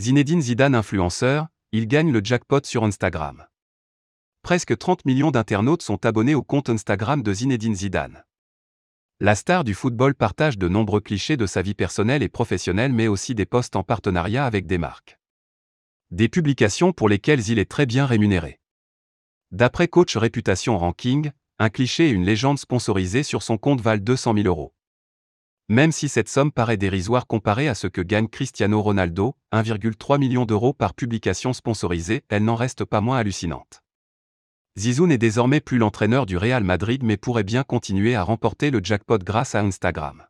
Zinedine Zidane influenceur, il gagne le jackpot sur Instagram. Presque 30 millions d'internautes sont abonnés au compte Instagram de Zinedine Zidane. La star du football partage de nombreux clichés de sa vie personnelle et professionnelle mais aussi des posts en partenariat avec des marques. Des publications pour lesquelles il est très bien rémunéré. D'après Coach Réputation Ranking, un cliché et une légende sponsorisée sur son compte valent 200 000 euros. Même si cette somme paraît dérisoire comparée à ce que gagne Cristiano Ronaldo, 1,3 million d'euros par publication sponsorisée, elle n'en reste pas moins hallucinante. Zizou n'est désormais plus l'entraîneur du Real Madrid mais pourrait bien continuer à remporter le jackpot grâce à Instagram.